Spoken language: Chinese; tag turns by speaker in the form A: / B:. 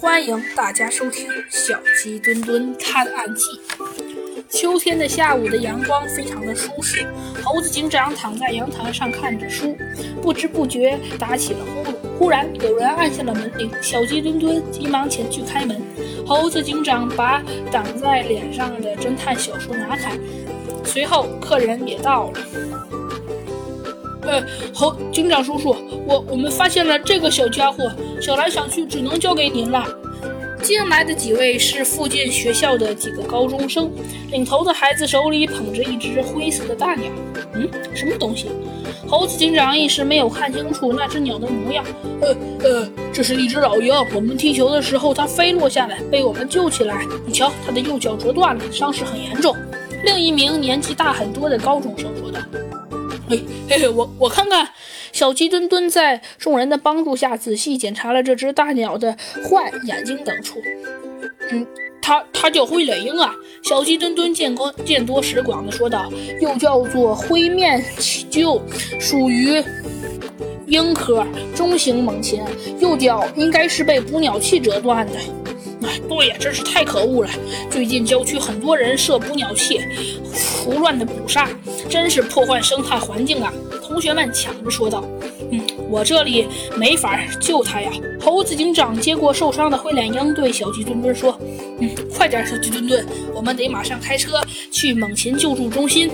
A: 欢迎大家收听《小鸡墩墩探案记》。秋天的下午的阳光非常的舒适，猴子警长躺在阳台上看着书，不知不觉打起了呼噜。忽然有人按下了门铃，小鸡墩墩急忙前去开门。猴子警长把挡在脸上的侦探小说拿开，随后客人也到了。呃，猴警长叔叔，我我们发现了这个小家伙，想来想去，只能交给您了。进来的几位是附近学校的几个高中生，领头的孩子手里捧着一只灰色的大鸟。嗯，什么东西？猴子警长一时没有看清楚那只鸟的模样。呃呃，这是一只老鹰。我们踢球的时候，它飞落下来，被我们救起来。你瞧，它的右脚折断了，伤势很严重。另一名年纪大很多的高中生说道。嘿嘿，我我看看。小鸡墩墩在众人的帮助下仔细检查了这只大鸟的喙、眼睛等处。嗯，它它叫灰脸鹰啊！小鸡墩墩见多见多识广的说道，又叫做灰面鹫，属于鹰科中型猛禽，右脚应该是被捕鸟器折断的。对呀，真是太可恶了！最近郊区很多人设捕鸟器，胡乱的捕杀，真是破坏生态环境啊！同学们抢着说道：“嗯，我这里没法救它呀。”猴子警长接过受伤的灰脸鹰，对小鸡墩墩说：“嗯，快点，小鸡墩墩，我们得马上开车去猛禽救助中心。”